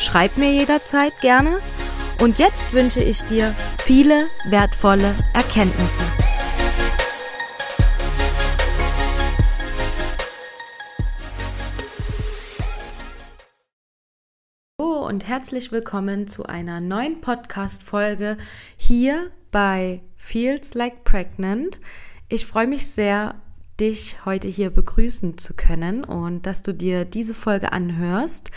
Schreib mir jederzeit gerne. Und jetzt wünsche ich dir viele wertvolle Erkenntnisse. Hallo und herzlich willkommen zu einer neuen Podcast-Folge hier bei Feels Like Pregnant. Ich freue mich sehr, dich heute hier begrüßen zu können und dass du dir diese Folge anhörst.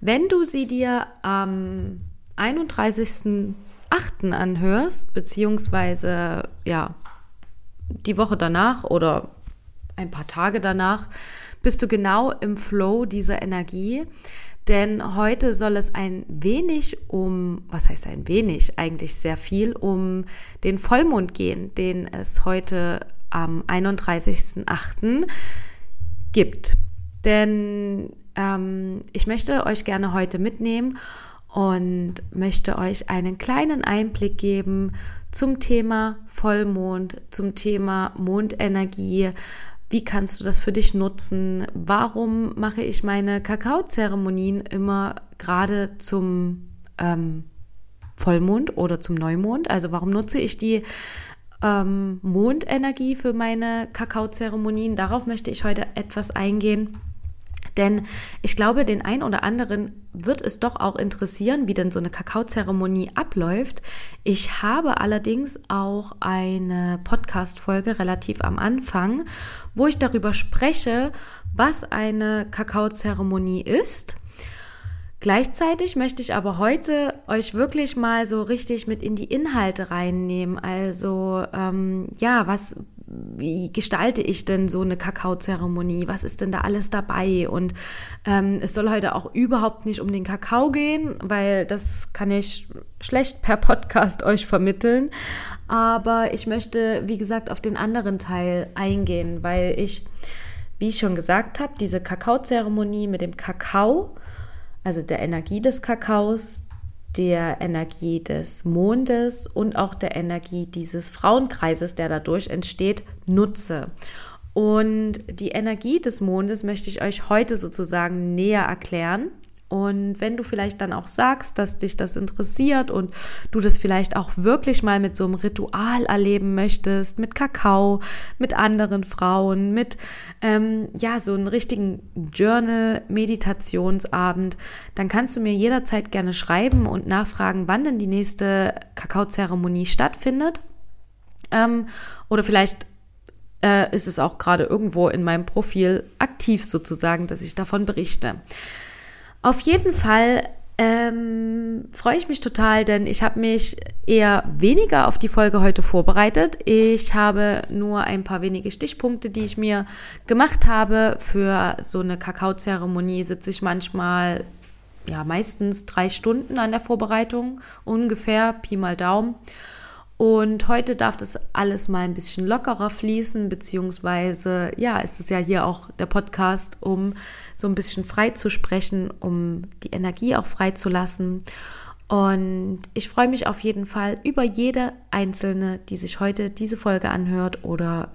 Wenn du sie dir am 31.08. anhörst, beziehungsweise ja, die Woche danach oder ein paar Tage danach, bist du genau im Flow dieser Energie. Denn heute soll es ein wenig um, was heißt ein wenig, eigentlich sehr viel um den Vollmond gehen, den es heute am 31.08. gibt. Denn ähm, ich möchte euch gerne heute mitnehmen und möchte euch einen kleinen Einblick geben zum Thema Vollmond, zum Thema Mondenergie. Wie kannst du das für dich nutzen? Warum mache ich meine Kakaozeremonien immer gerade zum ähm, Vollmond oder zum Neumond? Also warum nutze ich die ähm, Mondenergie für meine Kakaozeremonien. Darauf möchte ich heute etwas eingehen. Denn ich glaube, den einen oder anderen wird es doch auch interessieren, wie denn so eine Kakaozeremonie abläuft. Ich habe allerdings auch eine Podcast-Folge relativ am Anfang, wo ich darüber spreche, was eine Kakaozeremonie ist Gleichzeitig möchte ich aber heute euch wirklich mal so richtig mit in die Inhalte reinnehmen. Also ähm, ja, was, wie gestalte ich denn so eine Kakaozeremonie? Was ist denn da alles dabei? Und ähm, es soll heute auch überhaupt nicht um den Kakao gehen, weil das kann ich schlecht per Podcast euch vermitteln. Aber ich möchte, wie gesagt, auf den anderen Teil eingehen, weil ich, wie ich schon gesagt habe, diese Kakaozeremonie mit dem Kakao, also der Energie des Kakaos, der Energie des Mondes und auch der Energie dieses Frauenkreises, der dadurch entsteht, nutze. Und die Energie des Mondes möchte ich euch heute sozusagen näher erklären. Und wenn du vielleicht dann auch sagst, dass dich das interessiert und du das vielleicht auch wirklich mal mit so einem Ritual erleben möchtest, mit Kakao, mit anderen Frauen, mit ähm, ja so einem richtigen Journal-Meditationsabend, dann kannst du mir jederzeit gerne schreiben und nachfragen, wann denn die nächste Kakaozeremonie stattfindet. Ähm, oder vielleicht äh, ist es auch gerade irgendwo in meinem Profil aktiv sozusagen, dass ich davon berichte. Auf jeden Fall ähm, freue ich mich total, denn ich habe mich eher weniger auf die Folge heute vorbereitet. Ich habe nur ein paar wenige Stichpunkte, die ich mir gemacht habe. Für so eine Kakaozeremonie sitze ich manchmal, ja, meistens drei Stunden an der Vorbereitung, ungefähr, Pi mal Daumen. Und heute darf das alles mal ein bisschen lockerer fließen, beziehungsweise, ja, ist es ja hier auch der Podcast, um so ein bisschen frei zu sprechen, um die Energie auch frei zu lassen. Und ich freue mich auf jeden Fall über jede einzelne, die sich heute diese Folge anhört oder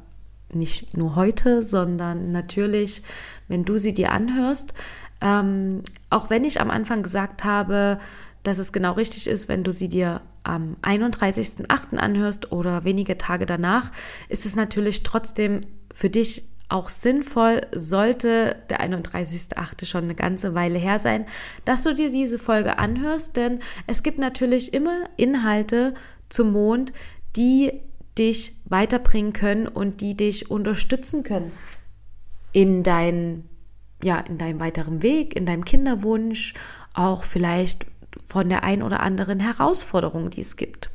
nicht nur heute, sondern natürlich, wenn du sie dir anhörst. Ähm, auch wenn ich am Anfang gesagt habe, dass es genau richtig ist, wenn du sie dir am 31.08. anhörst oder wenige Tage danach, ist es natürlich trotzdem für dich auch sinnvoll, sollte der 31.08. schon eine ganze Weile her sein, dass du dir diese Folge anhörst, denn es gibt natürlich immer Inhalte zum Mond, die dich weiterbringen können und die dich unterstützen können in dein, ja, in deinem weiteren Weg, in deinem Kinderwunsch, auch vielleicht von der ein oder anderen Herausforderung, die es gibt.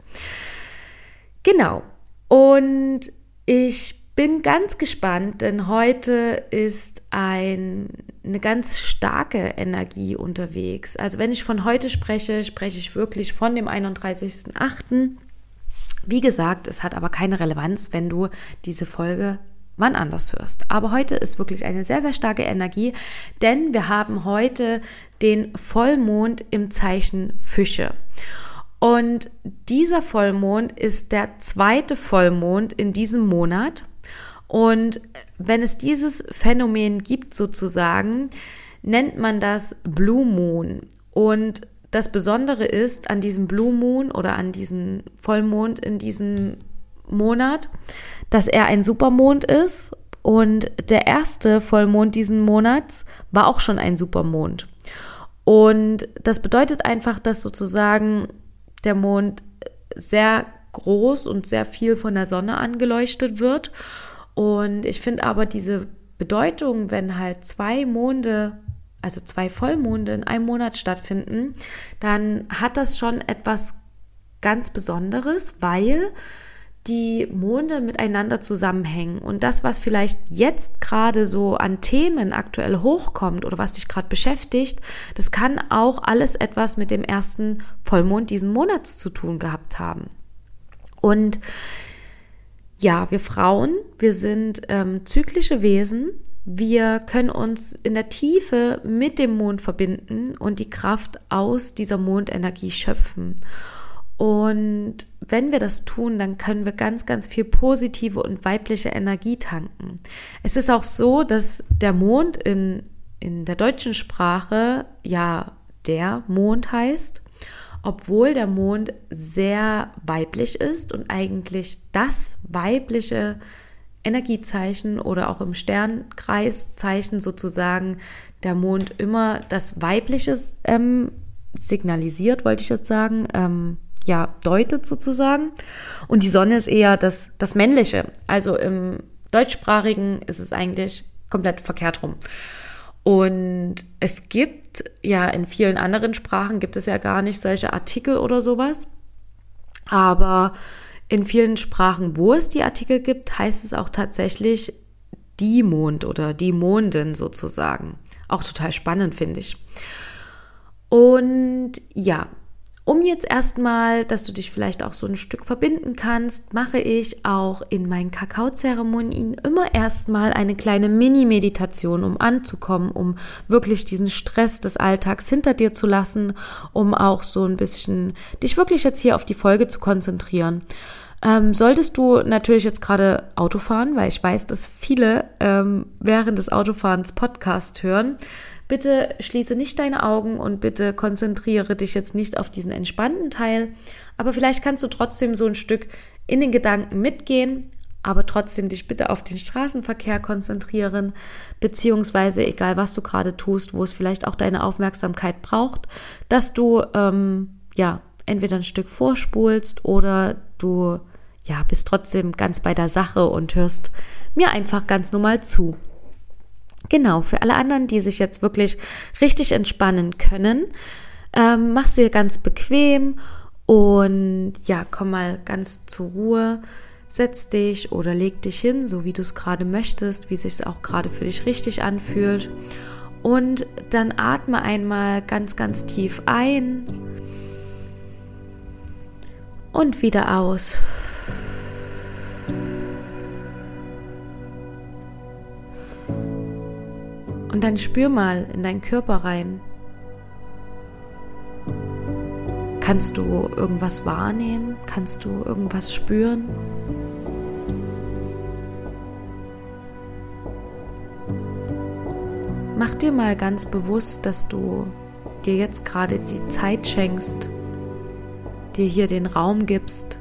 Genau. Und ich bin ganz gespannt, denn heute ist ein, eine ganz starke Energie unterwegs. Also wenn ich von heute spreche, spreche ich wirklich von dem 31.08. Wie gesagt, es hat aber keine Relevanz, wenn du diese Folge wann anders hörst. Aber heute ist wirklich eine sehr, sehr starke Energie, denn wir haben heute den Vollmond im Zeichen Fische. Und dieser Vollmond ist der zweite Vollmond in diesem Monat. Und wenn es dieses Phänomen gibt sozusagen, nennt man das Blue Moon. Und das Besondere ist an diesem Blue Moon oder an diesem Vollmond in diesem Monat, dass er ein Supermond ist und der erste Vollmond diesen Monats war auch schon ein Supermond. Und das bedeutet einfach, dass sozusagen der Mond sehr groß und sehr viel von der Sonne angeleuchtet wird und ich finde aber diese Bedeutung, wenn halt zwei Monde, also zwei Vollmonde in einem Monat stattfinden, dann hat das schon etwas ganz Besonderes, weil die Monde miteinander zusammenhängen. Und das, was vielleicht jetzt gerade so an Themen aktuell hochkommt oder was dich gerade beschäftigt, das kann auch alles etwas mit dem ersten Vollmond diesen Monats zu tun gehabt haben. Und ja, wir Frauen, wir sind ähm, zyklische Wesen. Wir können uns in der Tiefe mit dem Mond verbinden und die Kraft aus dieser Mondenergie schöpfen. Und wenn wir das tun, dann können wir ganz, ganz viel positive und weibliche Energie tanken. Es ist auch so, dass der Mond in, in der deutschen Sprache ja der Mond heißt obwohl der Mond sehr weiblich ist und eigentlich das weibliche Energiezeichen oder auch im Sternkreiszeichen sozusagen der Mond immer das Weibliche ähm, signalisiert, wollte ich jetzt sagen, ähm, ja, deutet sozusagen. Und die Sonne ist eher das, das Männliche. Also im deutschsprachigen ist es eigentlich komplett verkehrt rum. Und es gibt ja in vielen anderen Sprachen gibt es ja gar nicht solche Artikel oder sowas. Aber in vielen Sprachen, wo es die Artikel gibt, heißt es auch tatsächlich die Mond oder die Mondin sozusagen. Auch total spannend, finde ich. Und ja, um jetzt erstmal, dass du dich vielleicht auch so ein Stück verbinden kannst, mache ich auch in meinen Kakaozeremonien immer erstmal eine kleine Mini-Meditation, um anzukommen, um wirklich diesen Stress des Alltags hinter dir zu lassen, um auch so ein bisschen dich wirklich jetzt hier auf die Folge zu konzentrieren. Ähm, solltest du natürlich jetzt gerade Auto fahren, weil ich weiß, dass viele ähm, während des Autofahrens Podcast hören, Bitte schließe nicht deine Augen und bitte konzentriere dich jetzt nicht auf diesen entspannten Teil. Aber vielleicht kannst du trotzdem so ein Stück in den Gedanken mitgehen, aber trotzdem dich bitte auf den Straßenverkehr konzentrieren, beziehungsweise egal was du gerade tust, wo es vielleicht auch deine Aufmerksamkeit braucht, dass du ähm, ja entweder ein Stück vorspulst oder du ja bist trotzdem ganz bei der Sache und hörst mir einfach ganz normal zu. Genau, für alle anderen, die sich jetzt wirklich richtig entspannen können, ähm, mach sie ganz bequem und ja, komm mal ganz zur Ruhe. Setz dich oder leg dich hin, so wie du es gerade möchtest, wie sich es auch gerade für dich richtig anfühlt. Und dann atme einmal ganz, ganz tief ein und wieder aus. Und dann spür mal in deinen Körper rein. Kannst du irgendwas wahrnehmen? Kannst du irgendwas spüren? Mach dir mal ganz bewusst, dass du dir jetzt gerade die Zeit schenkst, dir hier den Raum gibst,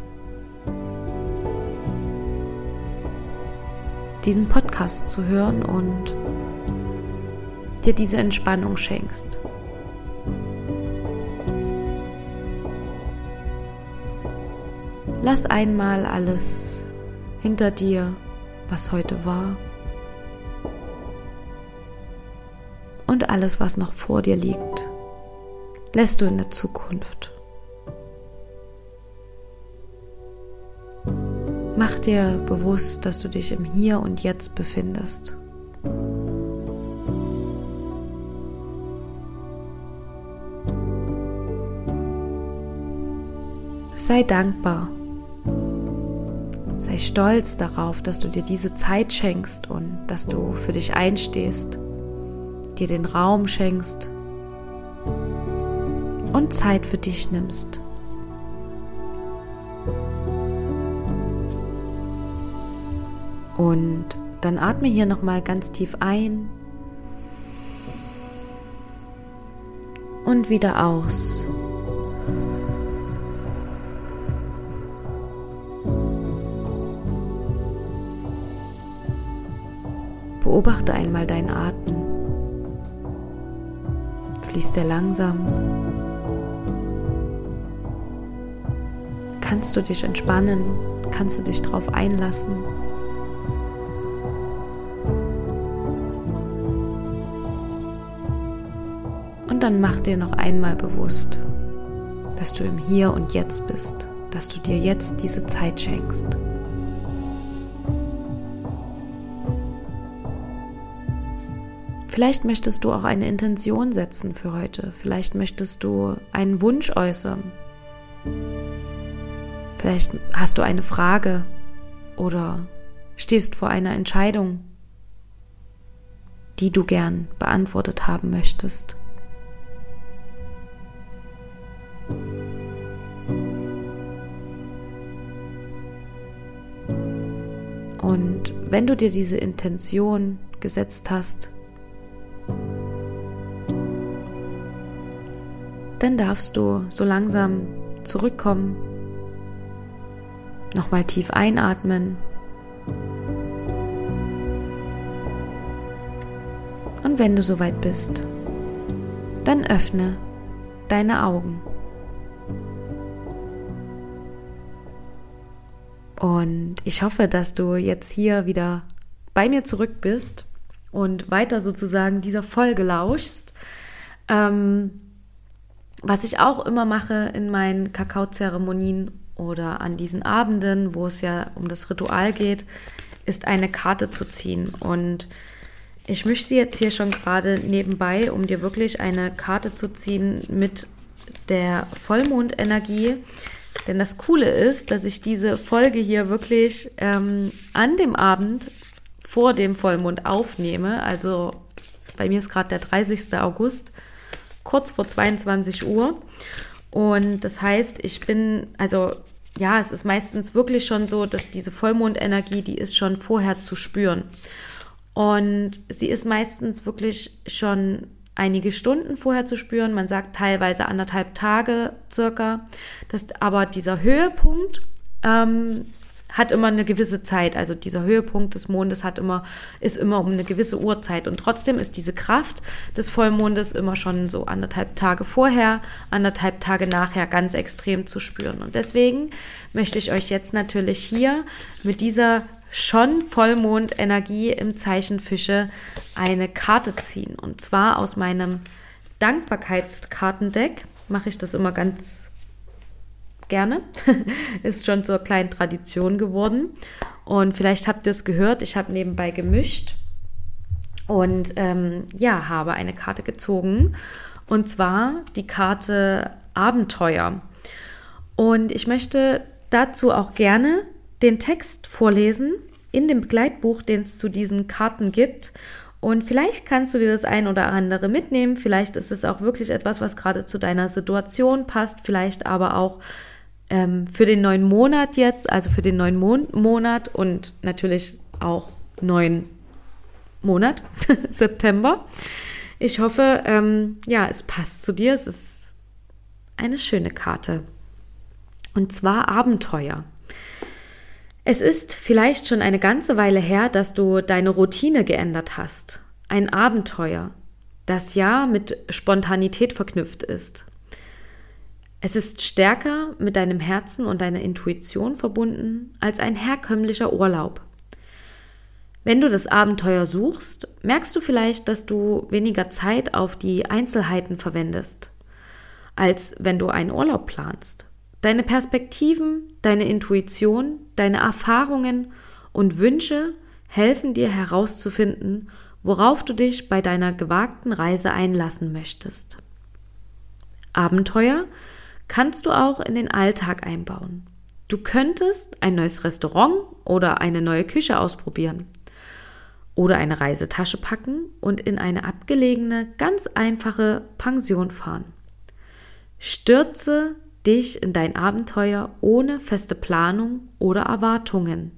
diesen Podcast zu hören und dir diese Entspannung schenkst. Lass einmal alles hinter dir, was heute war. Und alles, was noch vor dir liegt, lässt du in der Zukunft. Mach dir bewusst, dass du dich im Hier und Jetzt befindest. Sei dankbar. Sei stolz darauf, dass du dir diese Zeit schenkst und dass du für dich einstehst, dir den Raum schenkst und Zeit für dich nimmst. Und dann atme hier noch mal ganz tief ein und wieder aus. Beobachte einmal deinen Atem. Fließt er langsam? Kannst du dich entspannen? Kannst du dich darauf einlassen? Und dann mach dir noch einmal bewusst, dass du im Hier und Jetzt bist, dass du dir jetzt diese Zeit schenkst. Vielleicht möchtest du auch eine Intention setzen für heute. Vielleicht möchtest du einen Wunsch äußern. Vielleicht hast du eine Frage oder stehst vor einer Entscheidung, die du gern beantwortet haben möchtest. Und wenn du dir diese Intention gesetzt hast, dann darfst du so langsam zurückkommen, nochmal tief einatmen und wenn du soweit bist, dann öffne deine Augen. Und ich hoffe, dass du jetzt hier wieder bei mir zurück bist und weiter sozusagen dieser Folge lauschst. Ähm, was ich auch immer mache in meinen Kakaozeremonien oder an diesen Abenden, wo es ja um das Ritual geht, ist eine Karte zu ziehen. Und ich mische sie jetzt hier schon gerade nebenbei, um dir wirklich eine Karte zu ziehen mit der Vollmondenergie. Denn das Coole ist, dass ich diese Folge hier wirklich ähm, an dem Abend vor dem Vollmond aufnehme. Also bei mir ist gerade der 30. August, kurz vor 22 Uhr. Und das heißt, ich bin, also ja, es ist meistens wirklich schon so, dass diese Vollmondenergie, die ist schon vorher zu spüren. Und sie ist meistens wirklich schon einige Stunden vorher zu spüren. Man sagt teilweise anderthalb Tage circa. Das, aber dieser Höhepunkt ähm, hat immer eine gewisse Zeit. Also dieser Höhepunkt des Mondes hat immer, ist immer um eine gewisse Uhrzeit. Und trotzdem ist diese Kraft des Vollmondes immer schon so anderthalb Tage vorher, anderthalb Tage nachher ganz extrem zu spüren. Und deswegen möchte ich euch jetzt natürlich hier mit dieser schon Vollmondenergie im Zeichen Fische eine Karte ziehen. Und zwar aus meinem Dankbarkeitskartendeck mache ich das immer ganz gerne. Ist schon zur kleinen Tradition geworden. Und vielleicht habt ihr es gehört, ich habe nebenbei gemischt und ähm, ja, habe eine Karte gezogen. Und zwar die Karte Abenteuer. Und ich möchte dazu auch gerne den Text vorlesen in dem Begleitbuch, den es zu diesen Karten gibt. Und vielleicht kannst du dir das ein oder andere mitnehmen. Vielleicht ist es auch wirklich etwas, was gerade zu deiner Situation passt. Vielleicht aber auch ähm, für den neuen Monat jetzt, also für den neuen Mon Monat und natürlich auch neuen Monat, September. Ich hoffe, ähm, ja, es passt zu dir. Es ist eine schöne Karte. Und zwar Abenteuer. Es ist vielleicht schon eine ganze Weile her, dass du deine Routine geändert hast. Ein Abenteuer, das ja mit Spontanität verknüpft ist. Es ist stärker mit deinem Herzen und deiner Intuition verbunden als ein herkömmlicher Urlaub. Wenn du das Abenteuer suchst, merkst du vielleicht, dass du weniger Zeit auf die Einzelheiten verwendest, als wenn du einen Urlaub planst. Deine Perspektiven, deine Intuition, deine Erfahrungen und Wünsche helfen dir herauszufinden, worauf du dich bei deiner gewagten Reise einlassen möchtest. Abenteuer kannst du auch in den Alltag einbauen. Du könntest ein neues Restaurant oder eine neue Küche ausprobieren oder eine Reisetasche packen und in eine abgelegene, ganz einfache Pension fahren. Stürze dich in dein Abenteuer ohne feste Planung oder Erwartungen.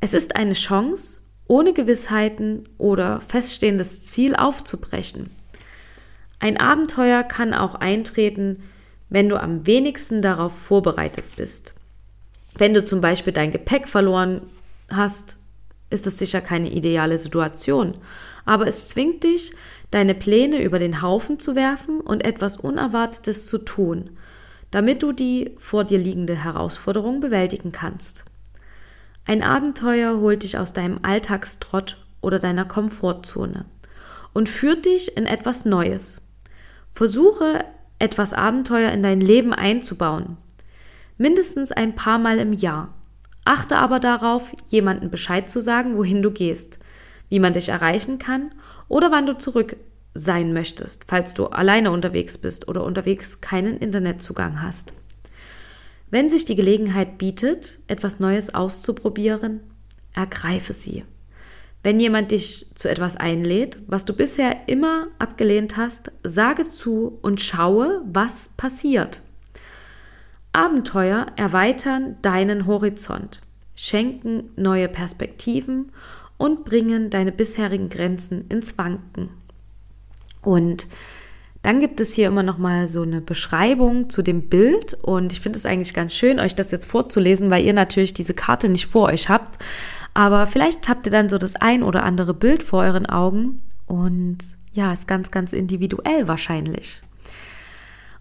Es ist eine Chance, ohne Gewissheiten oder feststehendes Ziel aufzubrechen. Ein Abenteuer kann auch eintreten, wenn du am wenigsten darauf vorbereitet bist. Wenn du zum Beispiel dein Gepäck verloren hast, ist es sicher keine ideale Situation, aber es zwingt dich, deine Pläne über den Haufen zu werfen und etwas Unerwartetes zu tun, damit du die vor dir liegende Herausforderung bewältigen kannst. Ein Abenteuer holt dich aus deinem Alltagstrott oder deiner Komfortzone und führt dich in etwas Neues. Versuche etwas Abenteuer in dein Leben einzubauen. Mindestens ein paar Mal im Jahr. Achte aber darauf, jemandem Bescheid zu sagen, wohin du gehst, wie man dich erreichen kann oder wann du zurück sein möchtest, falls du alleine unterwegs bist oder unterwegs keinen Internetzugang hast. Wenn sich die Gelegenheit bietet, etwas Neues auszuprobieren, ergreife sie. Wenn jemand dich zu etwas einlädt, was du bisher immer abgelehnt hast, sage zu und schaue, was passiert. Abenteuer erweitern deinen Horizont, schenken neue Perspektiven und bringen deine bisherigen Grenzen ins Wanken. Und dann gibt es hier immer noch mal so eine Beschreibung zu dem Bild und ich finde es eigentlich ganz schön, euch das jetzt vorzulesen, weil ihr natürlich diese Karte nicht vor euch habt. Aber vielleicht habt ihr dann so das ein oder andere Bild vor euren Augen und ja, ist ganz, ganz individuell wahrscheinlich.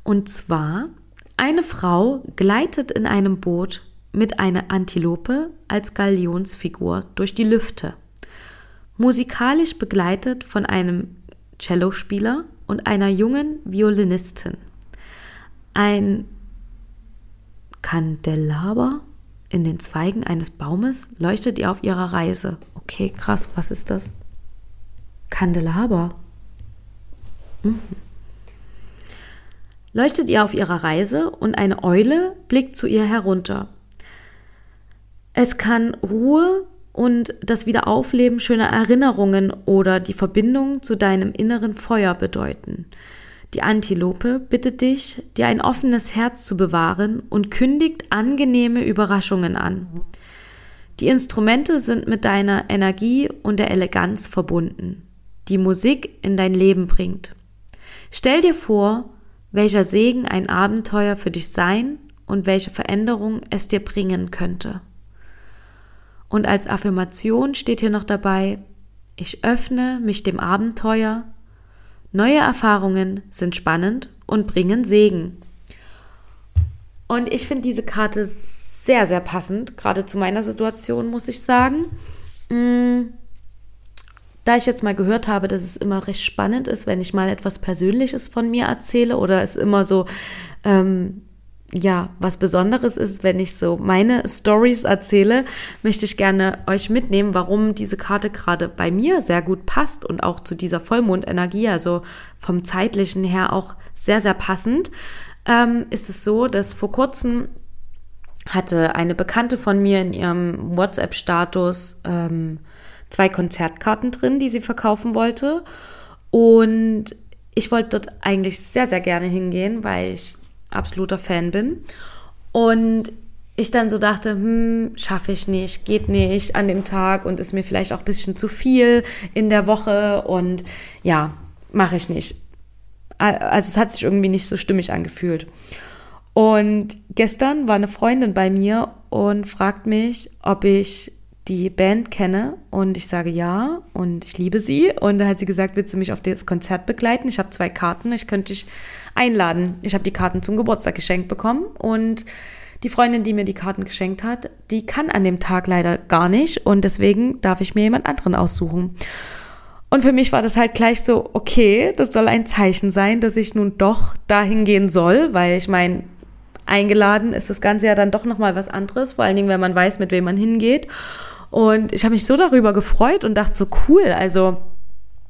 Und zwar, eine Frau gleitet in einem Boot mit einer Antilope als Galionsfigur durch die Lüfte. Musikalisch begleitet von einem Cellospieler und einer jungen Violinistin. Ein Kandelaber in den Zweigen eines Baumes leuchtet ihr auf ihrer Reise. Okay, krass, was ist das? Kandelaber. Mhm. Leuchtet ihr auf ihrer Reise und eine Eule blickt zu ihr herunter. Es kann Ruhe und das Wiederaufleben schöner Erinnerungen oder die Verbindung zu deinem inneren Feuer bedeuten. Die Antilope bittet dich, dir ein offenes Herz zu bewahren und kündigt angenehme Überraschungen an. Die Instrumente sind mit deiner Energie und der Eleganz verbunden, die Musik in dein Leben bringt. Stell dir vor, welcher Segen ein Abenteuer für dich sein und welche Veränderung es dir bringen könnte. Und als Affirmation steht hier noch dabei, ich öffne mich dem Abenteuer Neue Erfahrungen sind spannend und bringen Segen. Und ich finde diese Karte sehr, sehr passend, gerade zu meiner Situation, muss ich sagen. Mm, da ich jetzt mal gehört habe, dass es immer recht spannend ist, wenn ich mal etwas Persönliches von mir erzähle oder es immer so ähm, ja, was Besonderes ist, wenn ich so meine Stories erzähle, möchte ich gerne euch mitnehmen, warum diese Karte gerade bei mir sehr gut passt und auch zu dieser Vollmondenergie, also vom zeitlichen her auch sehr, sehr passend. Ähm, ist es so, dass vor kurzem hatte eine Bekannte von mir in ihrem WhatsApp-Status ähm, zwei Konzertkarten drin, die sie verkaufen wollte. Und ich wollte dort eigentlich sehr, sehr gerne hingehen, weil ich absoluter Fan bin. Und ich dann so dachte, hm, schaffe ich nicht, geht nicht an dem Tag und ist mir vielleicht auch ein bisschen zu viel in der Woche und ja, mache ich nicht. Also es hat sich irgendwie nicht so stimmig angefühlt. Und gestern war eine Freundin bei mir und fragt mich, ob ich die Band kenne und ich sage ja und ich liebe sie. Und da hat sie gesagt, willst du mich auf das Konzert begleiten? Ich habe zwei Karten, ich könnte dich einladen. Ich habe die Karten zum Geburtstag geschenkt bekommen und die Freundin, die mir die Karten geschenkt hat, die kann an dem Tag leider gar nicht und deswegen darf ich mir jemand anderen aussuchen. Und für mich war das halt gleich so, okay, das soll ein Zeichen sein, dass ich nun doch dahin gehen soll, weil ich meine, eingeladen, ist das Ganze ja dann doch nochmal was anderes, vor allen Dingen, wenn man weiß, mit wem man hingeht. Und ich habe mich so darüber gefreut und dachte so cool, also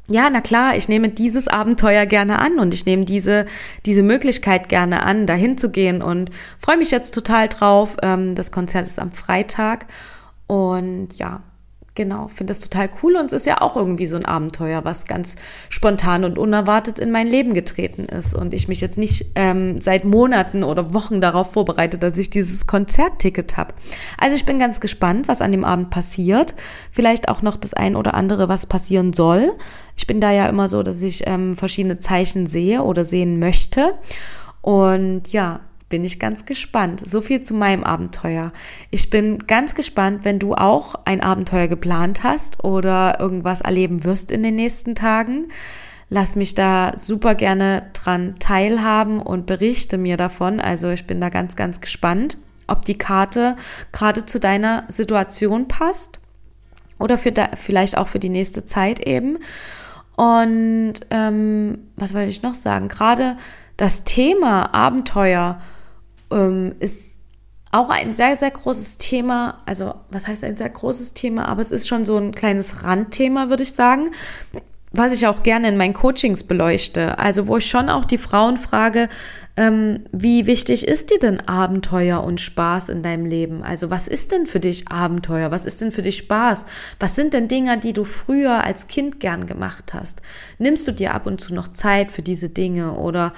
ja, na klar, ich nehme dieses Abenteuer gerne an und ich nehme diese, diese Möglichkeit gerne an, dahin zu gehen und freue mich jetzt total drauf. Ähm, das Konzert ist am Freitag und ja, Genau, finde das total cool und es ist ja auch irgendwie so ein Abenteuer, was ganz spontan und unerwartet in mein Leben getreten ist und ich mich jetzt nicht ähm, seit Monaten oder Wochen darauf vorbereite, dass ich dieses Konzertticket habe. Also ich bin ganz gespannt, was an dem Abend passiert. Vielleicht auch noch das ein oder andere, was passieren soll. Ich bin da ja immer so, dass ich ähm, verschiedene Zeichen sehe oder sehen möchte. Und ja, bin ich ganz gespannt. So viel zu meinem Abenteuer. Ich bin ganz gespannt, wenn du auch ein Abenteuer geplant hast oder irgendwas erleben wirst in den nächsten Tagen. Lass mich da super gerne dran teilhaben und berichte mir davon. Also ich bin da ganz, ganz gespannt, ob die Karte gerade zu deiner Situation passt oder für da, vielleicht auch für die nächste Zeit eben. Und ähm, was wollte ich noch sagen? Gerade das Thema Abenteuer ähm, ist auch ein sehr, sehr großes Thema. Also, was heißt ein sehr großes Thema? Aber es ist schon so ein kleines Randthema, würde ich sagen, was ich auch gerne in meinen Coachings beleuchte. Also, wo ich schon auch die Frauen frage, ähm, wie wichtig ist dir denn Abenteuer und Spaß in deinem Leben? Also, was ist denn für dich Abenteuer? Was ist denn für dich Spaß? Was sind denn Dinge, die du früher als Kind gern gemacht hast? Nimmst du dir ab und zu noch Zeit für diese Dinge oder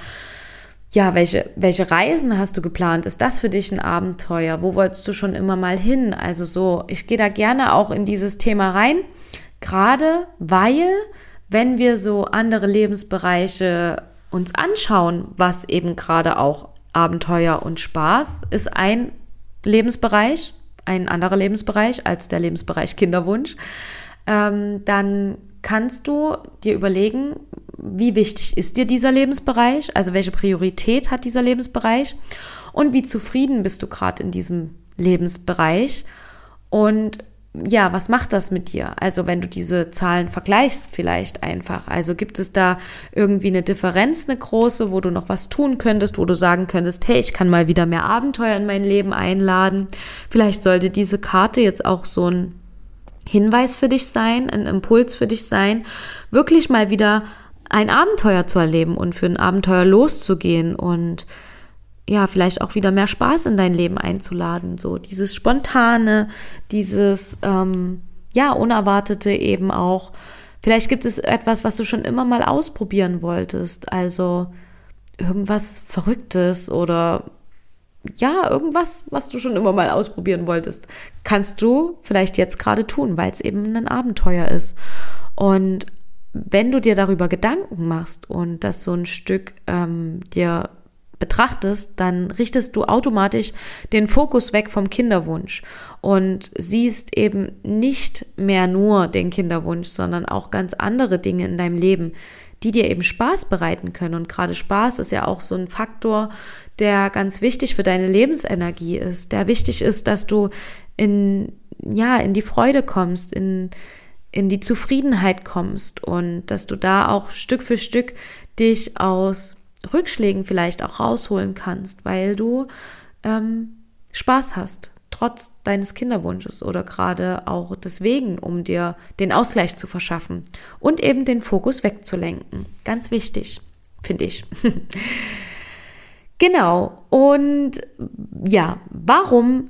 ja, welche, welche Reisen hast du geplant? Ist das für dich ein Abenteuer? Wo wolltest du schon immer mal hin? Also so, ich gehe da gerne auch in dieses Thema rein, gerade weil, wenn wir so andere Lebensbereiche uns anschauen, was eben gerade auch Abenteuer und Spaß ist ein Lebensbereich, ein anderer Lebensbereich als der Lebensbereich Kinderwunsch, ähm, dann kannst du dir überlegen, wie wichtig ist dir dieser Lebensbereich, also welche Priorität hat dieser Lebensbereich und wie zufrieden bist du gerade in diesem Lebensbereich und ja, was macht das mit dir? Also wenn du diese Zahlen vergleichst vielleicht einfach. Also gibt es da irgendwie eine Differenz, eine große, wo du noch was tun könntest, wo du sagen könntest, hey, ich kann mal wieder mehr Abenteuer in mein Leben einladen. Vielleicht sollte diese Karte jetzt auch so ein Hinweis für dich sein, ein Impuls für dich sein, wirklich mal wieder ein Abenteuer zu erleben und für ein Abenteuer loszugehen und ja, vielleicht auch wieder mehr Spaß in dein Leben einzuladen. So dieses Spontane, dieses ähm, ja, Unerwartete eben auch. Vielleicht gibt es etwas, was du schon immer mal ausprobieren wolltest. Also irgendwas Verrücktes oder ja, irgendwas, was du schon immer mal ausprobieren wolltest, kannst du vielleicht jetzt gerade tun, weil es eben ein Abenteuer ist. Und wenn du dir darüber Gedanken machst und das so ein Stück ähm, dir betrachtest, dann richtest du automatisch den Fokus weg vom Kinderwunsch und siehst eben nicht mehr nur den Kinderwunsch, sondern auch ganz andere Dinge in deinem Leben, die dir eben Spaß bereiten können. Und gerade Spaß ist ja auch so ein Faktor, der ganz wichtig für deine Lebensenergie ist, der wichtig ist, dass du in, ja, in die Freude kommst, in, in die Zufriedenheit kommst und dass du da auch Stück für Stück dich aus Rückschlägen vielleicht auch rausholen kannst, weil du ähm, Spaß hast, trotz deines Kinderwunsches oder gerade auch deswegen, um dir den Ausgleich zu verschaffen und eben den Fokus wegzulenken. Ganz wichtig, finde ich. genau. Und ja, warum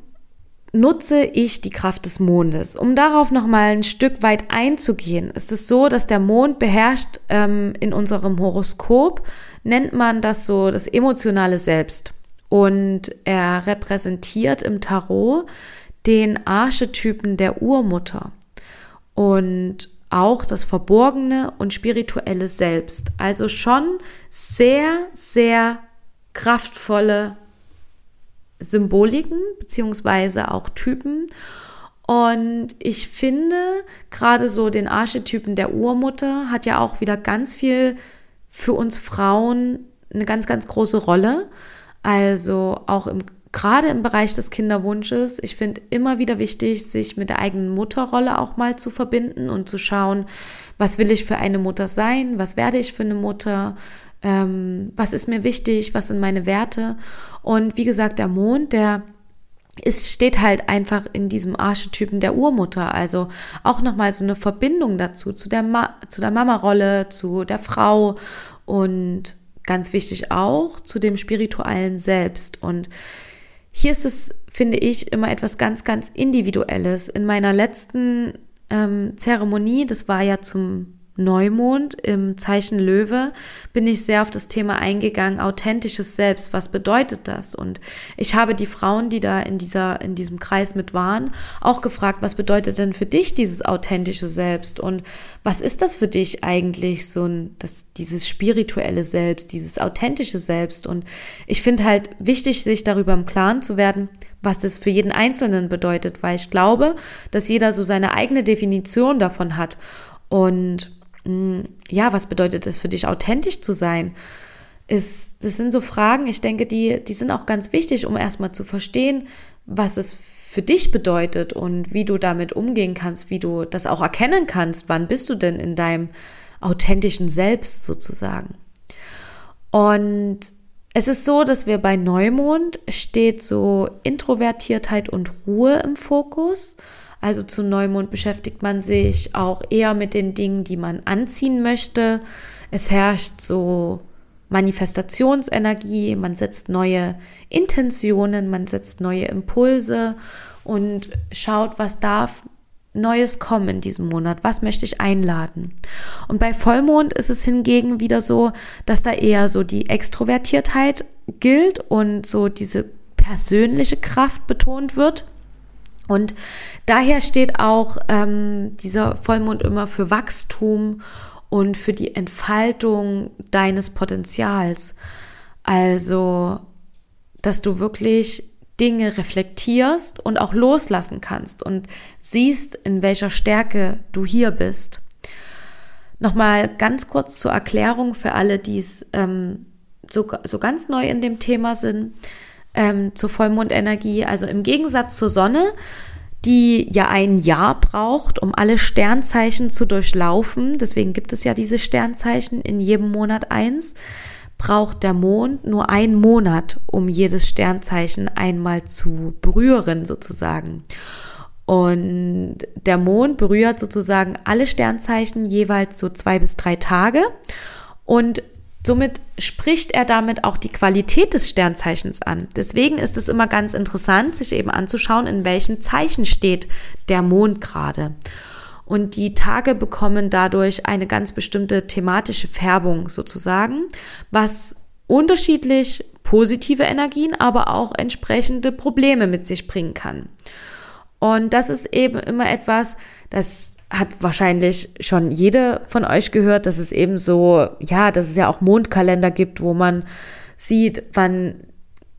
nutze ich die Kraft des Mondes. Um darauf nochmal ein Stück weit einzugehen, ist es so, dass der Mond beherrscht ähm, in unserem Horoskop, nennt man das so das emotionale Selbst. Und er repräsentiert im Tarot den Archetypen der Urmutter und auch das verborgene und spirituelle Selbst. Also schon sehr, sehr kraftvolle Symboliken beziehungsweise auch Typen. Und ich finde, gerade so den Archetypen der Urmutter hat ja auch wieder ganz viel für uns Frauen eine ganz, ganz große Rolle. Also auch im, gerade im Bereich des Kinderwunsches. Ich finde immer wieder wichtig, sich mit der eigenen Mutterrolle auch mal zu verbinden und zu schauen, was will ich für eine Mutter sein? Was werde ich für eine Mutter? Ähm, was ist mir wichtig, was sind meine Werte. Und wie gesagt, der Mond, der es steht halt einfach in diesem Archetypen der Urmutter, also auch nochmal so eine Verbindung dazu, zu der, Ma der Mama-Rolle, zu der Frau und ganz wichtig auch zu dem spirituellen Selbst. Und hier ist es, finde ich, immer etwas ganz, ganz Individuelles. In meiner letzten ähm, Zeremonie, das war ja zum Neumond im Zeichen Löwe bin ich sehr auf das Thema eingegangen, authentisches Selbst. Was bedeutet das? Und ich habe die Frauen, die da in dieser, in diesem Kreis mit waren, auch gefragt, was bedeutet denn für dich dieses authentische Selbst? Und was ist das für dich eigentlich so ein, das, dieses spirituelle Selbst, dieses authentische Selbst? Und ich finde halt wichtig, sich darüber im Klaren zu werden, was das für jeden Einzelnen bedeutet, weil ich glaube, dass jeder so seine eigene Definition davon hat. Und ja, was bedeutet es für dich, authentisch zu sein? Ist, das sind so Fragen, ich denke, die, die sind auch ganz wichtig, um erstmal zu verstehen, was es für dich bedeutet und wie du damit umgehen kannst, wie du das auch erkennen kannst. Wann bist du denn in deinem authentischen Selbst sozusagen? Und es ist so, dass wir bei Neumond steht so Introvertiertheit und Ruhe im Fokus. Also zu Neumond beschäftigt man sich auch eher mit den Dingen, die man anziehen möchte. Es herrscht so Manifestationsenergie, man setzt neue Intentionen, man setzt neue Impulse und schaut, was darf Neues kommen in diesem Monat, was möchte ich einladen. Und bei Vollmond ist es hingegen wieder so, dass da eher so die Extrovertiertheit gilt und so diese persönliche Kraft betont wird. Und daher steht auch ähm, dieser Vollmond immer für Wachstum und für die Entfaltung deines Potenzials. Also, dass du wirklich Dinge reflektierst und auch loslassen kannst und siehst, in welcher Stärke du hier bist. Nochmal ganz kurz zur Erklärung für alle, die es ähm, so, so ganz neu in dem Thema sind ähm, zur Vollmondenergie. Also im Gegensatz zur Sonne, die ja ein Jahr braucht, um alle Sternzeichen zu durchlaufen, deswegen gibt es ja diese Sternzeichen in jedem Monat eins, braucht der Mond nur einen Monat, um jedes Sternzeichen einmal zu berühren sozusagen. Und der Mond berührt sozusagen alle Sternzeichen jeweils so zwei bis drei Tage. Und Somit spricht er damit auch die Qualität des Sternzeichens an. Deswegen ist es immer ganz interessant, sich eben anzuschauen, in welchem Zeichen steht der Mond gerade. Und die Tage bekommen dadurch eine ganz bestimmte thematische Färbung sozusagen, was unterschiedlich positive Energien, aber auch entsprechende Probleme mit sich bringen kann. Und das ist eben immer etwas, das hat wahrscheinlich schon jede von euch gehört, dass es eben so, ja, dass es ja auch Mondkalender gibt, wo man sieht, wann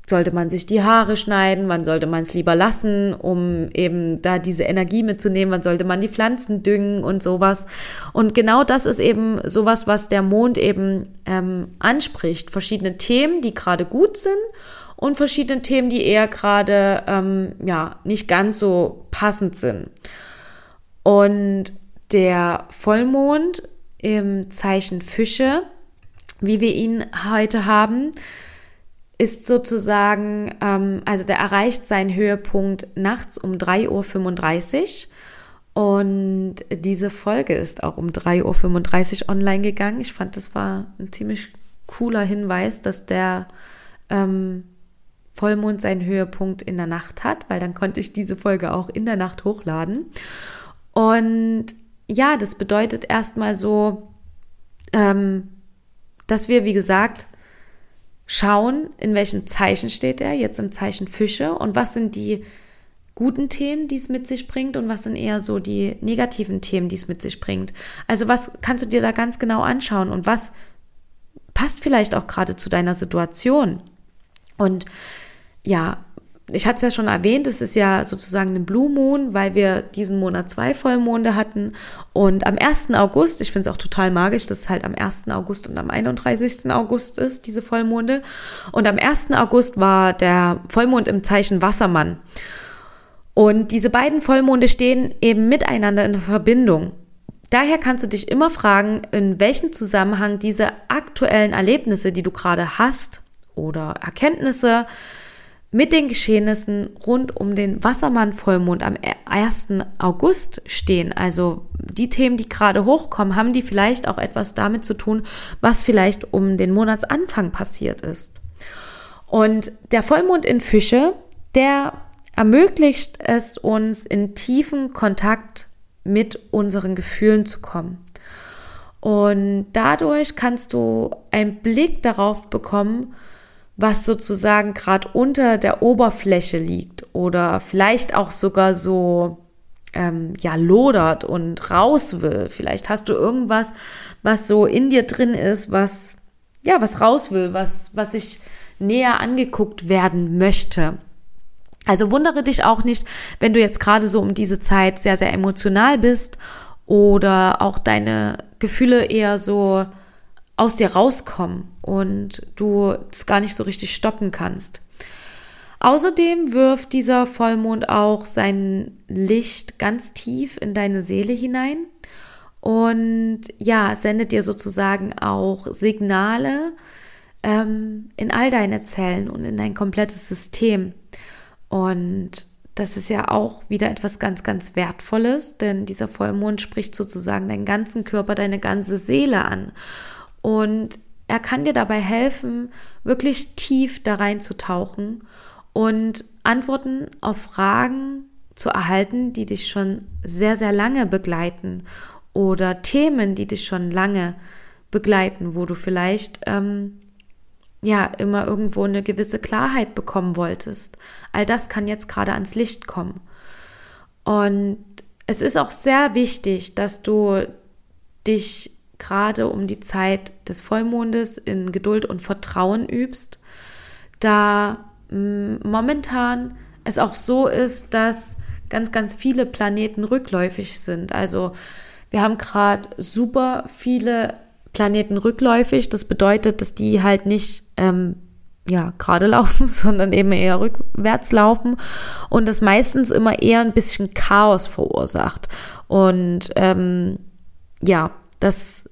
sollte man sich die Haare schneiden, wann sollte man es lieber lassen, um eben da diese Energie mitzunehmen, wann sollte man die Pflanzen düngen und sowas. Und genau das ist eben sowas, was der Mond eben ähm, anspricht. Verschiedene Themen, die gerade gut sind und verschiedene Themen, die eher gerade ähm, ja nicht ganz so passend sind. Und der Vollmond im Zeichen Fische, wie wir ihn heute haben, ist sozusagen, ähm, also der erreicht seinen Höhepunkt nachts um 3.35 Uhr. Und diese Folge ist auch um 3.35 Uhr online gegangen. Ich fand, das war ein ziemlich cooler Hinweis, dass der ähm, Vollmond seinen Höhepunkt in der Nacht hat, weil dann konnte ich diese Folge auch in der Nacht hochladen. Und ja, das bedeutet erstmal so, ähm, dass wir, wie gesagt, schauen, in welchem Zeichen steht er, jetzt im Zeichen Fische und was sind die guten Themen, die es mit sich bringt und was sind eher so die negativen Themen, die es mit sich bringt. Also was kannst du dir da ganz genau anschauen und was passt vielleicht auch gerade zu deiner Situation. Und ja, ich hatte es ja schon erwähnt, es ist ja sozusagen ein Blue Moon, weil wir diesen Monat zwei Vollmonde hatten. Und am 1. August, ich finde es auch total magisch, dass es halt am 1. August und am 31. August ist, diese Vollmonde. Und am 1. August war der Vollmond im Zeichen Wassermann. Und diese beiden Vollmonde stehen eben miteinander in Verbindung. daher kannst du dich immer fragen, in welchem Zusammenhang diese aktuellen Erlebnisse, die du gerade hast oder Erkenntnisse mit den Geschehnissen rund um den Wassermann-Vollmond am 1. August stehen. Also die Themen, die gerade hochkommen, haben die vielleicht auch etwas damit zu tun, was vielleicht um den Monatsanfang passiert ist. Und der Vollmond in Fische, der ermöglicht es uns in tiefen Kontakt mit unseren Gefühlen zu kommen. Und dadurch kannst du einen Blick darauf bekommen, was sozusagen gerade unter der Oberfläche liegt oder vielleicht auch sogar so ähm, ja lodert und raus will. Vielleicht hast du irgendwas, was so in dir drin ist, was ja was raus will, was was sich näher angeguckt werden möchte. Also wundere dich auch nicht, wenn du jetzt gerade so um diese Zeit sehr sehr emotional bist oder auch deine Gefühle eher so aus dir rauskommen und du es gar nicht so richtig stoppen kannst. Außerdem wirft dieser Vollmond auch sein Licht ganz tief in deine Seele hinein und ja, sendet dir sozusagen auch Signale ähm, in all deine Zellen und in dein komplettes System. Und das ist ja auch wieder etwas ganz, ganz Wertvolles, denn dieser Vollmond spricht sozusagen deinen ganzen Körper, deine ganze Seele an. Und er kann dir dabei helfen, wirklich tief da reinzutauchen und Antworten auf Fragen zu erhalten, die dich schon sehr, sehr lange begleiten oder Themen, die dich schon lange begleiten, wo du vielleicht ähm, ja immer irgendwo eine gewisse Klarheit bekommen wolltest. All das kann jetzt gerade ans Licht kommen. Und es ist auch sehr wichtig, dass du dich gerade um die Zeit des Vollmondes in Geduld und Vertrauen übst, da mm, momentan es auch so ist, dass ganz, ganz viele Planeten rückläufig sind. Also wir haben gerade super viele Planeten rückläufig. Das bedeutet, dass die halt nicht ähm, ja, gerade laufen, sondern eben eher rückwärts laufen und das meistens immer eher ein bisschen Chaos verursacht. Und ähm, ja, das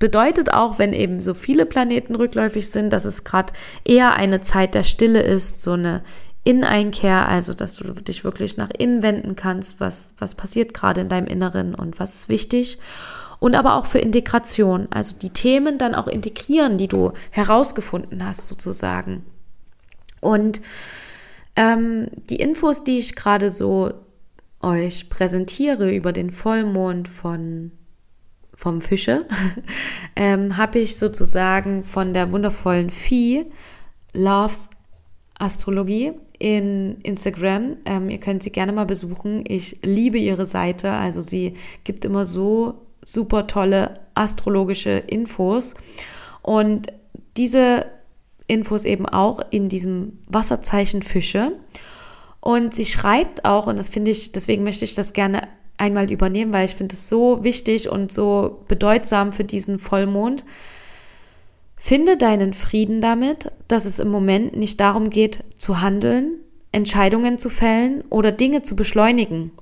bedeutet auch, wenn eben so viele Planeten rückläufig sind, dass es gerade eher eine Zeit der Stille ist, so eine In-Einkehr, also dass du dich wirklich nach innen wenden kannst, was, was passiert gerade in deinem Inneren und was ist wichtig. Und aber auch für Integration, also die Themen dann auch integrieren, die du herausgefunden hast, sozusagen. Und ähm, die Infos, die ich gerade so euch präsentiere über den Vollmond von vom Fische, ähm, habe ich sozusagen von der wundervollen Vieh Loves Astrologie in Instagram. Ähm, ihr könnt sie gerne mal besuchen. Ich liebe ihre Seite. Also sie gibt immer so super tolle astrologische Infos. Und diese Infos eben auch in diesem Wasserzeichen Fische. Und sie schreibt auch, und das finde ich, deswegen möchte ich das gerne einmal übernehmen, weil ich finde es so wichtig und so bedeutsam für diesen Vollmond. Finde deinen Frieden damit, dass es im Moment nicht darum geht, zu handeln, Entscheidungen zu fällen oder Dinge zu beschleunigen,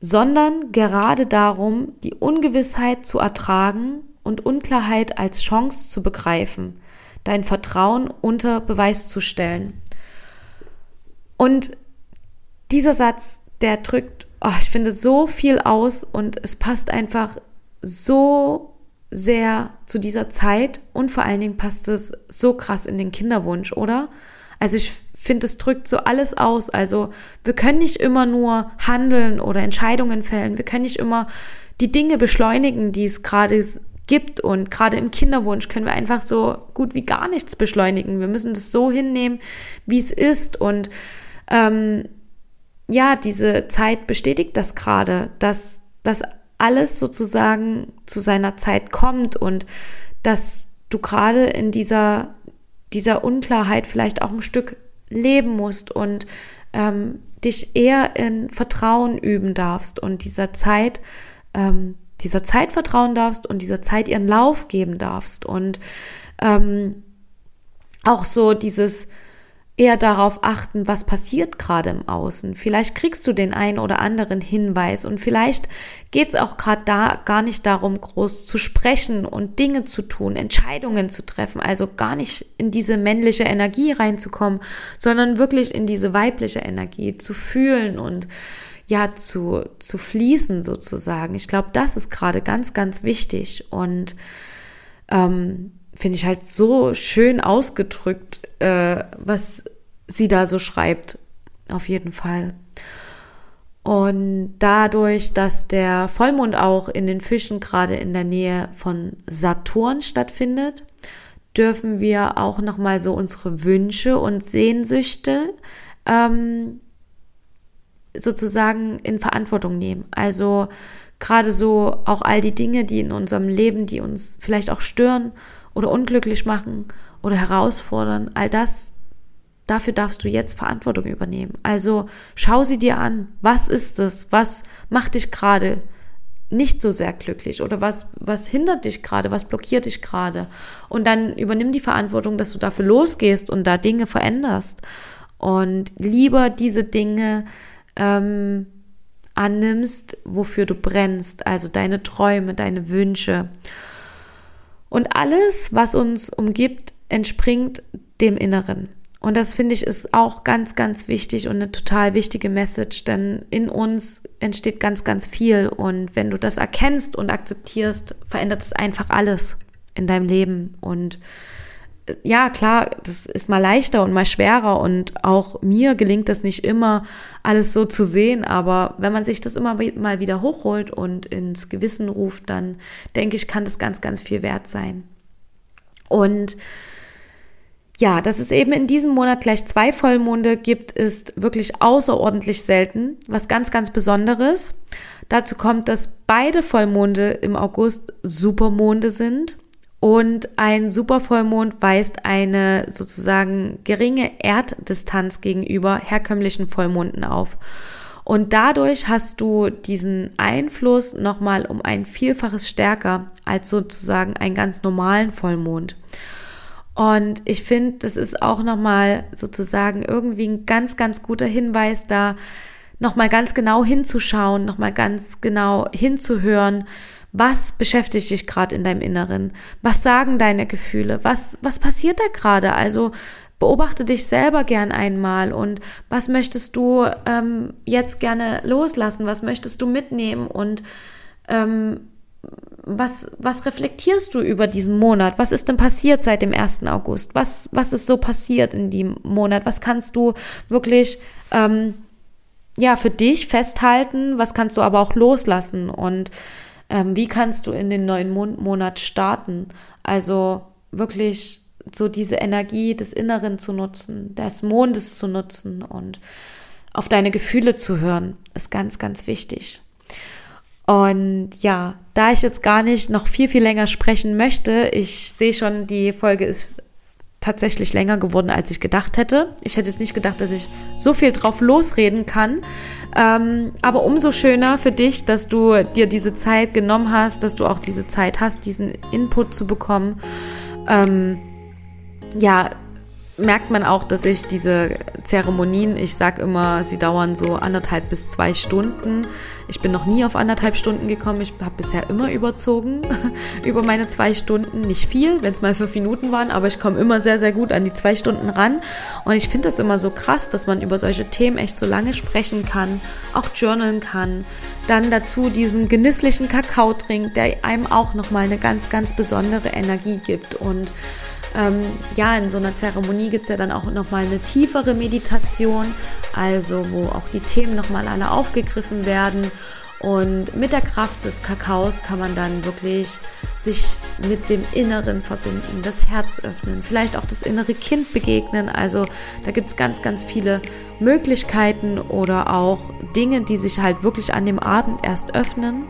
sondern gerade darum, die Ungewissheit zu ertragen und Unklarheit als Chance zu begreifen, dein Vertrauen unter Beweis zu stellen. Und dieser Satz, der drückt oh, ich finde so viel aus und es passt einfach so sehr zu dieser Zeit und vor allen Dingen passt es so krass in den Kinderwunsch, oder? Also ich finde, es drückt so alles aus. Also wir können nicht immer nur handeln oder Entscheidungen fällen. Wir können nicht immer die Dinge beschleunigen, die es gerade gibt. Und gerade im Kinderwunsch können wir einfach so gut wie gar nichts beschleunigen. Wir müssen das so hinnehmen, wie es ist. Und ähm, ja, diese Zeit bestätigt das gerade, dass das alles sozusagen zu seiner Zeit kommt und dass du gerade in dieser, dieser Unklarheit vielleicht auch ein Stück leben musst und ähm, dich eher in Vertrauen üben darfst und dieser Zeit, ähm, dieser Zeit vertrauen darfst und dieser Zeit ihren Lauf geben darfst. Und ähm, auch so dieses eher darauf achten, was passiert gerade im Außen. Vielleicht kriegst du den einen oder anderen Hinweis und vielleicht geht es auch gerade da gar nicht darum, groß zu sprechen und Dinge zu tun, Entscheidungen zu treffen, also gar nicht in diese männliche Energie reinzukommen, sondern wirklich in diese weibliche Energie zu fühlen und ja, zu, zu fließen sozusagen. Ich glaube, das ist gerade ganz, ganz wichtig und ähm, finde ich halt so schön ausgedrückt, äh, was sie da so schreibt. Auf jeden Fall. Und dadurch, dass der Vollmond auch in den Fischen gerade in der Nähe von Saturn stattfindet, dürfen wir auch nochmal so unsere Wünsche und Sehnsüchte ähm, sozusagen in Verantwortung nehmen. Also gerade so auch all die Dinge, die in unserem Leben, die uns vielleicht auch stören oder unglücklich machen oder herausfordern, all das, dafür darfst du jetzt Verantwortung übernehmen. Also schau sie dir an. Was ist es? Was macht dich gerade nicht so sehr glücklich oder was, was hindert dich gerade, was blockiert dich gerade? Und dann übernimm die Verantwortung, dass du dafür losgehst und da Dinge veränderst und lieber diese Dinge ähm, annimmst, wofür du brennst, also deine Träume, deine Wünsche. Und alles, was uns umgibt, entspringt dem Inneren. Und das finde ich ist auch ganz, ganz wichtig und eine total wichtige Message, denn in uns entsteht ganz, ganz viel. Und wenn du das erkennst und akzeptierst, verändert es einfach alles in deinem Leben. Und ja, klar, das ist mal leichter und mal schwerer und auch mir gelingt das nicht immer, alles so zu sehen. Aber wenn man sich das immer mal wieder hochholt und ins Gewissen ruft, dann denke ich, kann das ganz, ganz viel wert sein. Und ja, dass es eben in diesem Monat gleich zwei Vollmonde gibt, ist wirklich außerordentlich selten, was ganz, ganz Besonderes. Dazu kommt, dass beide Vollmonde im August Supermonde sind und ein Supervollmond weist eine sozusagen geringe Erddistanz gegenüber herkömmlichen Vollmonden auf. Und dadurch hast du diesen Einfluss nochmal um ein Vielfaches stärker als sozusagen einen ganz normalen Vollmond. Und ich finde, das ist auch nochmal sozusagen irgendwie ein ganz, ganz guter Hinweis, da nochmal ganz genau hinzuschauen, nochmal ganz genau hinzuhören. Was beschäftigt dich gerade in deinem Inneren? Was sagen deine Gefühle? Was, was passiert da gerade? Also beobachte dich selber gern einmal und was möchtest du ähm, jetzt gerne loslassen? Was möchtest du mitnehmen? Und ähm, was, was reflektierst du über diesen Monat? Was ist denn passiert seit dem 1. August? Was, was ist so passiert in dem Monat? Was kannst du wirklich ähm, ja, für dich festhalten? Was kannst du aber auch loslassen? Und ähm, wie kannst du in den neuen Mon Monat starten? Also wirklich so diese Energie des Inneren zu nutzen, des Mondes zu nutzen und auf deine Gefühle zu hören, ist ganz, ganz wichtig. Und ja, da ich jetzt gar nicht noch viel, viel länger sprechen möchte, ich sehe schon, die Folge ist tatsächlich länger geworden, als ich gedacht hätte. Ich hätte jetzt nicht gedacht, dass ich so viel drauf losreden kann. Ähm, aber umso schöner für dich, dass du dir diese Zeit genommen hast, dass du auch diese Zeit hast, diesen Input zu bekommen. Ähm, ja, merkt man auch, dass ich diese Zeremonien, ich sag immer, sie dauern so anderthalb bis zwei Stunden. Ich bin noch nie auf anderthalb Stunden gekommen. Ich habe bisher immer überzogen über meine zwei Stunden. Nicht viel, wenn es mal fünf Minuten waren, aber ich komme immer sehr, sehr gut an die zwei Stunden ran. Und ich finde das immer so krass, dass man über solche Themen echt so lange sprechen kann, auch journalen kann. Dann dazu diesen genüsslichen Kakao trinkt, der einem auch nochmal eine ganz, ganz besondere Energie gibt. Und ähm, ja, in so einer Zeremonie gibt es ja dann auch nochmal eine tiefere Meditation, also wo auch die Themen nochmal alle aufgegriffen werden. Und mit der Kraft des Kakaos kann man dann wirklich sich mit dem Inneren verbinden, das Herz öffnen, vielleicht auch das innere Kind begegnen. Also da gibt es ganz, ganz viele Möglichkeiten oder auch Dinge, die sich halt wirklich an dem Abend erst öffnen.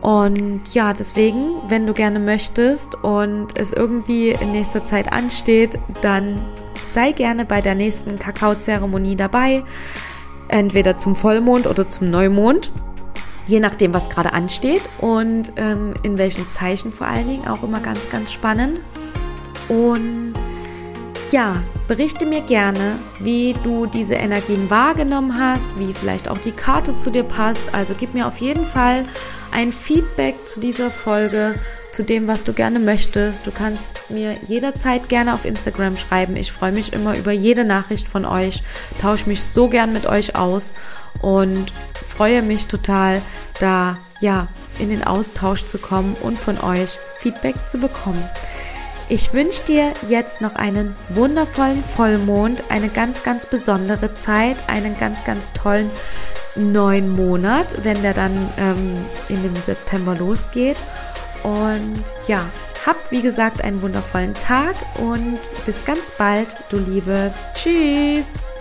Und ja, deswegen, wenn du gerne möchtest und es irgendwie in nächster Zeit ansteht, dann sei gerne bei der nächsten Kakaozeremonie dabei. Entweder zum Vollmond oder zum Neumond. Je nachdem, was gerade ansteht und ähm, in welchen Zeichen vor allen Dingen. Auch immer ganz, ganz spannend. Und ja, Berichte mir gerne, wie du diese Energien wahrgenommen hast, wie vielleicht auch die Karte zu dir passt. Also gib mir auf jeden Fall ein Feedback zu dieser Folge, zu dem, was du gerne möchtest. Du kannst mir jederzeit gerne auf Instagram schreiben. Ich freue mich immer über jede Nachricht von euch, tausche mich so gern mit euch aus und freue mich total, da ja in den Austausch zu kommen und von euch Feedback zu bekommen. Ich wünsche dir jetzt noch einen wundervollen Vollmond, eine ganz, ganz besondere Zeit, einen ganz, ganz tollen neuen Monat, wenn der dann ähm, in dem September losgeht. Und ja, hab wie gesagt einen wundervollen Tag und bis ganz bald, du Liebe. Tschüss!